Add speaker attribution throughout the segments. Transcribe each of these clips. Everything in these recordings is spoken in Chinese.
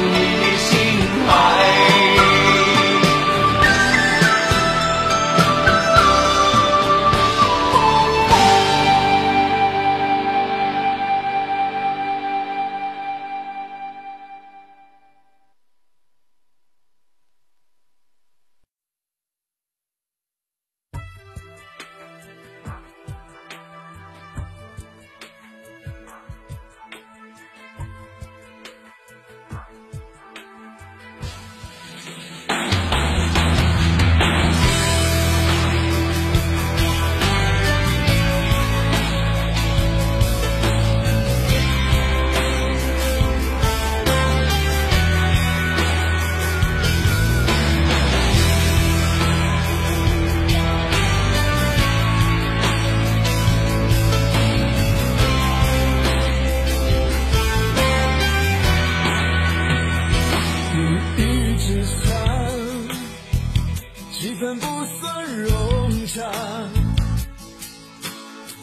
Speaker 1: mim.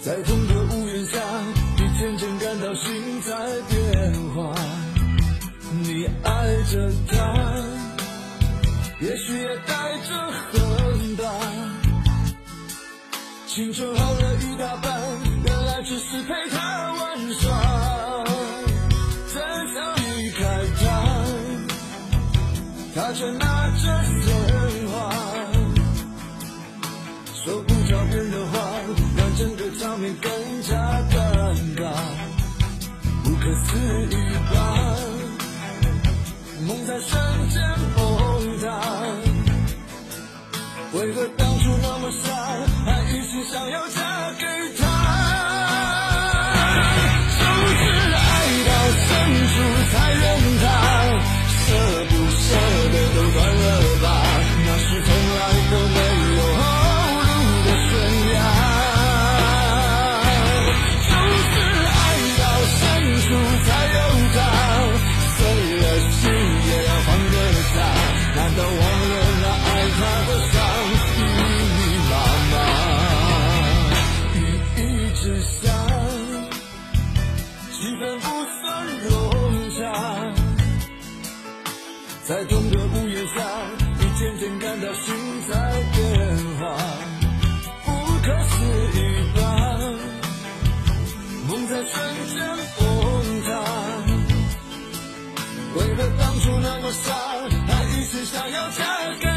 Speaker 1: 在同个屋檐下你渐渐感到心在变化。你爱着他也许也带着恨吧。青春耗了。gonna go. 在同个屋檐下你渐渐感到心在变化。不可思议吧梦在瞬间崩塌。为何当初那么傻还一心想要嫁给